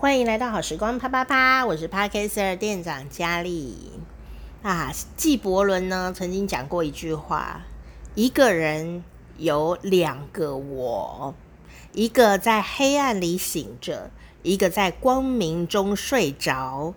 欢迎来到好时光啪啪啪，我是 Parker 店长佳丽啊。纪伯伦呢曾经讲过一句话：一个人有两个我，一个在黑暗里醒着，一个在光明中睡着。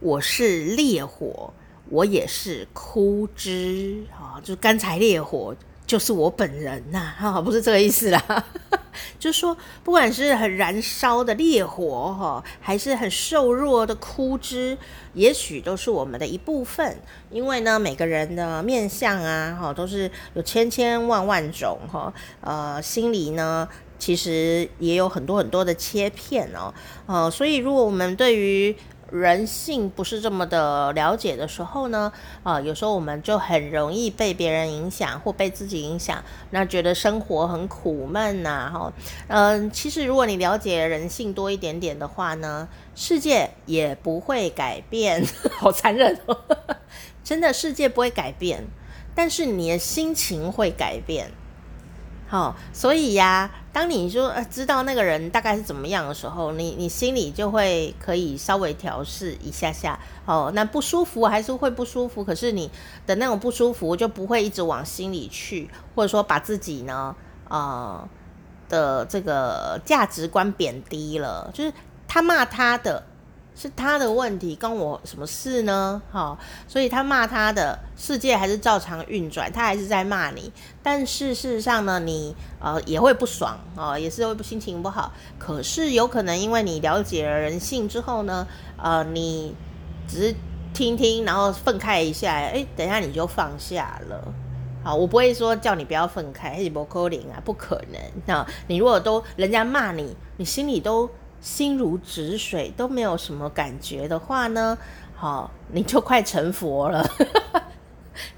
我是烈火，我也是枯枝啊，就是干柴烈火。就是我本人呐，哈，不是这个意思啦，就是说，不管是很燃烧的烈火，哈，还是很瘦弱的枯枝，也许都是我们的一部分。因为呢，每个人的面相啊，哈，都是有千千万万种，哈，呃，心里呢，其实也有很多很多的切片哦，呃，所以如果我们对于人性不是这么的了解的时候呢，啊，有时候我们就很容易被别人影响或被自己影响，那觉得生活很苦闷呐，哈，嗯，其实如果你了解人性多一点点的话呢，世界也不会改变，好残忍哦，真的，世界不会改变，但是你的心情会改变。好，所以呀，当你说呃知道那个人大概是怎么样的时候，你你心里就会可以稍微调试一下下。哦，那不舒服还是会不舒服，可是你的那种不舒服就不会一直往心里去，或者说把自己呢，呃的这个价值观贬低了，就是他骂他的。是他的问题，关我什么事呢？好，所以他骂他的世界还是照常运转，他还是在骂你。但是事实上呢，你呃也会不爽啊，也是会心情不好。可是有可能因为你了解了人性之后呢，呃，你只是听听，然后愤慨一下，哎，等一下你就放下了。好，我不会说叫你不要愤慨，黑不可能啊，不可能。那你如果都人家骂你，你心里都。心如止水都没有什么感觉的话呢，好，你就快成佛了，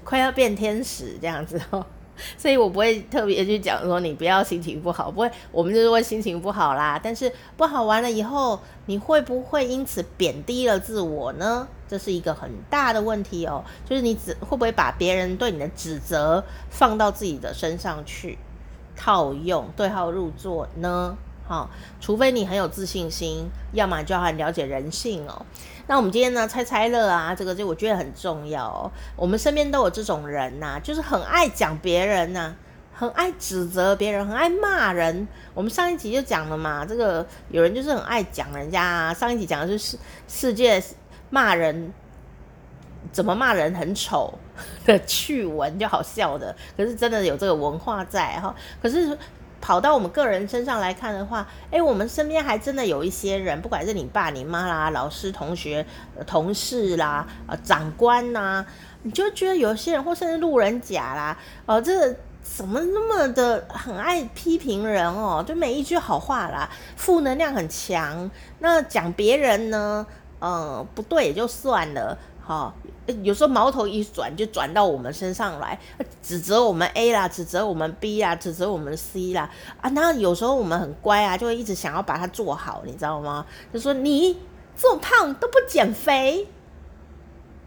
快要变天使这样子哦。所以我不会特别去讲说你不要心情不好，不会，我们就是会心情不好啦。但是不好完了以后，你会不会因此贬低了自我呢？这是一个很大的问题哦。就是你只会不会把别人对你的指责放到自己的身上去套用，对号入座呢？好，除非你很有自信心，要么就要很了解人性哦。那我们今天呢，猜猜乐啊，这个就我觉得很重要哦。我们身边都有这种人呐，就是很爱讲别人呐，很爱指责别人，很爱骂人。我们上一集就讲了嘛，这个有人就是很爱讲人家啊。上一集讲的是世界骂人怎么骂人很丑 的趣闻，就好笑的。可是真的有这个文化在哈，可是。跑到我们个人身上来看的话，诶，我们身边还真的有一些人，不管是你爸、你妈啦、老师、同学、同事啦、呃、长官呐，你就觉得有些人或甚至路人甲啦，哦、这怎么那么的很爱批评人哦？就每一句好话啦，负能量很强。那讲别人呢，嗯、不对也就算了，好、哦。有时候矛头一转，就转到我们身上来，指责我们 A 啦，指责我们 B 啦，指责我们 C 啦啊！那有时候我们很乖啊，就会一直想要把它做好，你知道吗？就说你这么胖都不减肥，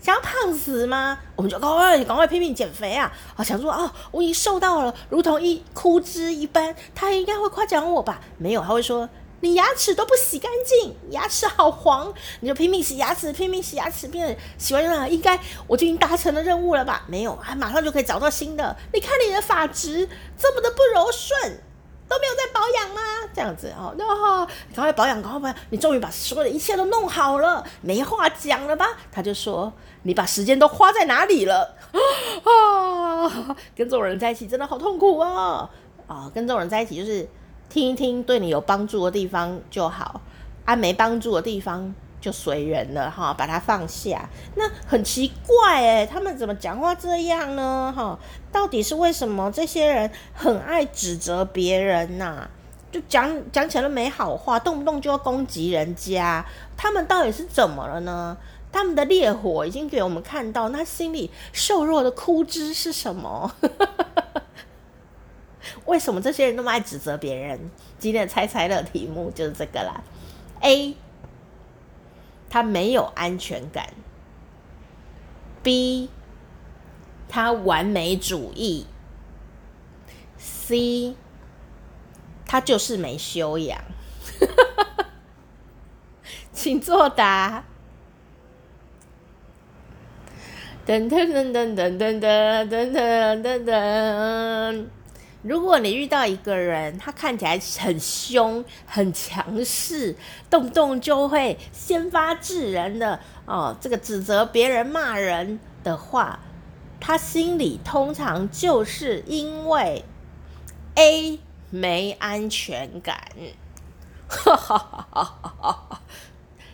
想要胖死吗？我们就赶快赶快拼命减肥啊！啊，想说哦，我已经瘦到了，如同一枯枝一般，他应该会夸奖我吧？没有，他会说。你牙齿都不洗干净，牙齿好黄，你就拼命洗牙齿，拼命洗牙齿，变洗完了，应该我就已经达成了任务了吧？没有，还马上就可以找到新的。你看你的发质这么的不柔顺，都没有在保养吗？这样子哦，那好，赶快保养，赶快保养。你终于把所有的一切都弄好了，没话讲了吧？他就说，你把时间都花在哪里了？啊，跟这种人在一起真的好痛苦啊！啊，跟这种人在一起就是。听一听，对你有帮助的地方就好，啊，没帮助的地方就随缘了哈，把它放下。那很奇怪诶，他们怎么讲话这样呢？哈，到底是为什么这些人很爱指责别人呐？就讲讲起来没好话，动不动就要攻击人家，他们到底是怎么了呢？他们的烈火已经给我们看到，那心里瘦弱的枯枝是什么？为什么这些人那么爱指责别人？今天的猜猜乐题目就是这个啦。A，他没有安全感。B，他完美主义。C，他就是没修养。请作答。噔噔噔噔噔噔噔噔噔噔。如果你遇到一个人，他看起来很凶、很强势，动不动就会先发制人的哦，这个指责别人、骂人的话，他心里通常就是因为 A 没安全感。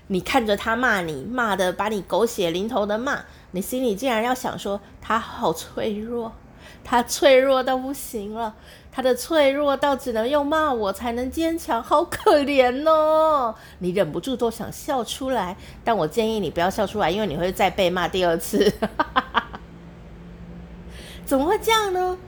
你看着他骂你，骂得把你狗血淋头的骂，你心里竟然要想说他好脆弱。他脆弱到不行了，他的脆弱到只能用骂我才能坚强，好可怜哦！你忍不住都想笑出来，但我建议你不要笑出来，因为你会再被骂第二次。怎么会这样呢？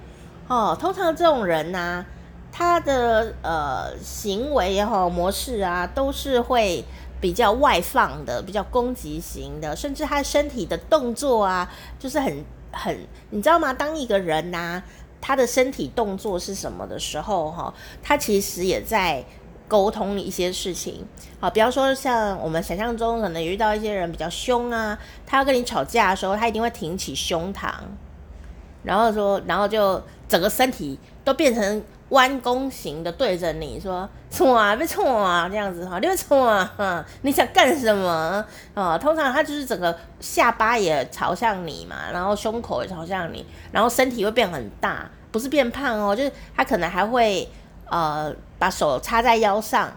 哦，通常这种人呢、他的呃行为也好模式啊，都是会比较外放的，比较攻击型的，甚至他身体的动作啊，就是很。很，你知道吗？当一个人呐、他的身体动作是什么的时候，哈，他其实也在沟通一些事情。好，比方说像我们想象中可能遇到一些人比较凶啊，他要跟你吵架的时候，他一定会挺起胸膛，然后说，然后就整个身体都变成。弯弓型的对着你说冲啊，别冲啊，这样子哈，你别冲啊，你想干什么啊？通常他就是整个下巴也朝向你嘛，然后胸口也朝向你，然后身体会变很大，不是变胖哦，就是他可能还会呃把手插在腰上，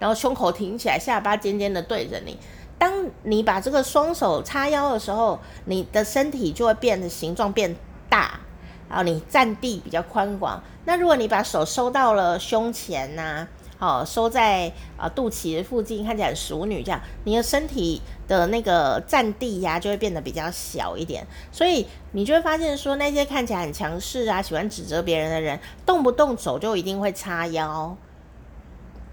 然后胸口挺起来，下巴尖尖的对着你。当你把这个双手叉腰的时候，你的身体就会变得形状变大。然后你占地比较宽广。那如果你把手收到了胸前呐、啊，好，收在啊肚脐附近，看起来很淑女这样，你的身体的那个占地呀、就会变得比较小一点。所以你就会发现说，那些看起来很强势啊，喜欢指责别人的人，动不动手就一定会叉腰，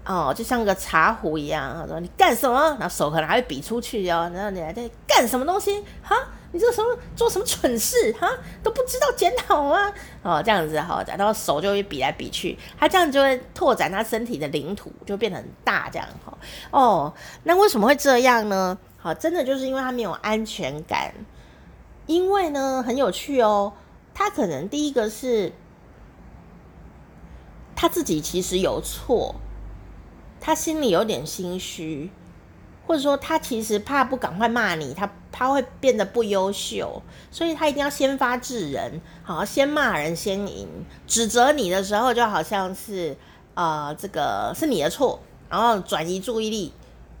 哦，就像个茶壶一样。他说你干什么？然后手可能还会比出去哦，然后你还在干什么东西？哈？你这个什么做什么蠢事哈？都不知道检讨啊！哦，这样子好，然后手就会比来比去，他这样就会拓展他身体的领土，就变得很大这样哈。哦，那为什么会这样呢？好，真的就是因为他没有安全感。因为呢，很有趣哦，他可能第一个是他自己其实有错，他心里有点心虚。或者说他其实怕不赶快骂你，他他会变得不优秀，所以他一定要先发制人，好，先骂人先赢，指责你的时候就好像是呃这个是你的错，然后转移注意力，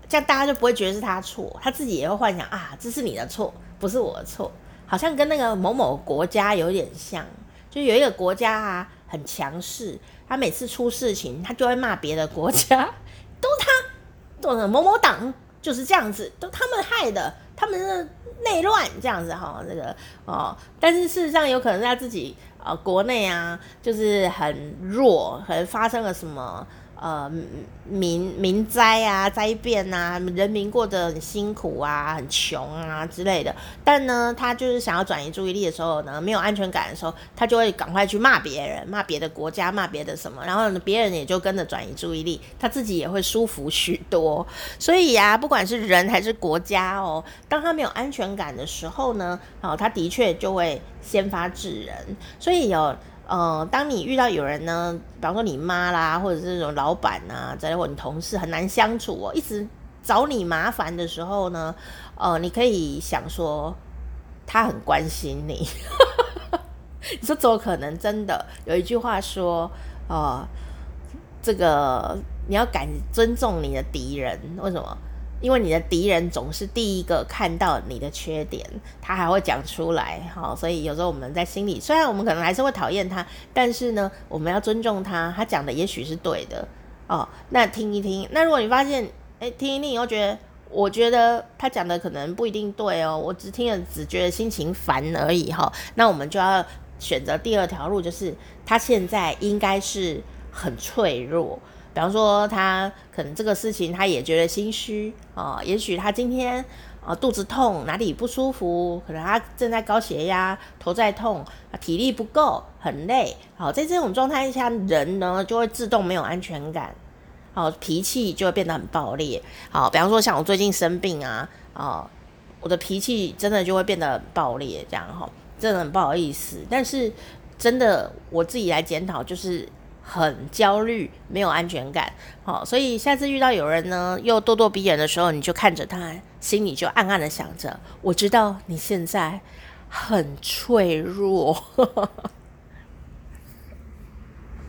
这样大家就不会觉得是他错，他自己也会幻想啊，这是你的错，不是我的错，好像跟那个某某国家有点像，就有一个国家啊很强势，他每次出事情他就会骂别的国家，都他，都某某党。就是这样子，都他们害的，他们是内乱这样子哈，这个哦，但是事实上有可能他自己啊国内啊，就是很弱，可能发生了什么。呃，民民灾啊，灾变啊，人民过得很辛苦啊，很穷啊之类的。但呢，他就是想要转移注意力的时候呢，没有安全感的时候，他就会赶快去骂别人，骂别的国家，骂别的什么，然后，别人也就跟着转移注意力，他自己也会舒服许多。所以呀、不管是人还是国家哦，当他没有安全感的时候呢，哦，他的确就会先发制人。所以有。呃，当你遇到有人呢，比方说你妈啦，或者是这种老板呐，再或你同事很难相处哦，一直找你麻烦的时候呢，呃，你可以想说他很关心你。你说怎么可能？真的有一句话说，呃，这个你要敢尊重你的敌人，为什么？因为你的敌人总是第一个看到你的缺点，他还会讲出来，好，所以有时候我们在心里，虽然我们可能还是会讨厌他，但是呢，我们要尊重他，他讲的也许是对的，哦，那听一听。那如果你发现，诶，听一听以后觉得，我觉得他讲的可能不一定对哦，我只听了只觉得心情烦而已，哈，那我们就要选择第二条路，就是他现在应该是很脆弱。比方说，他可能这个事情他也觉得心虚啊、哦，也许他今天啊、肚子痛，哪里不舒服，可能他正在高血压，头在痛，体力不够，很累。好、哦，在这种状态下，人呢就会自动没有安全感。哦，脾气就会变得很暴烈。好，比方说像我最近生病啊，哦，我的脾气真的就会变得很暴烈，这样哈，真的很不好意思。但是真的我自己来检讨，就是很焦虑，没有安全感。好，所以下次遇到有人呢又咄咄逼人的时候，你就看着他，心里就暗暗的想着，我知道你现在很脆弱。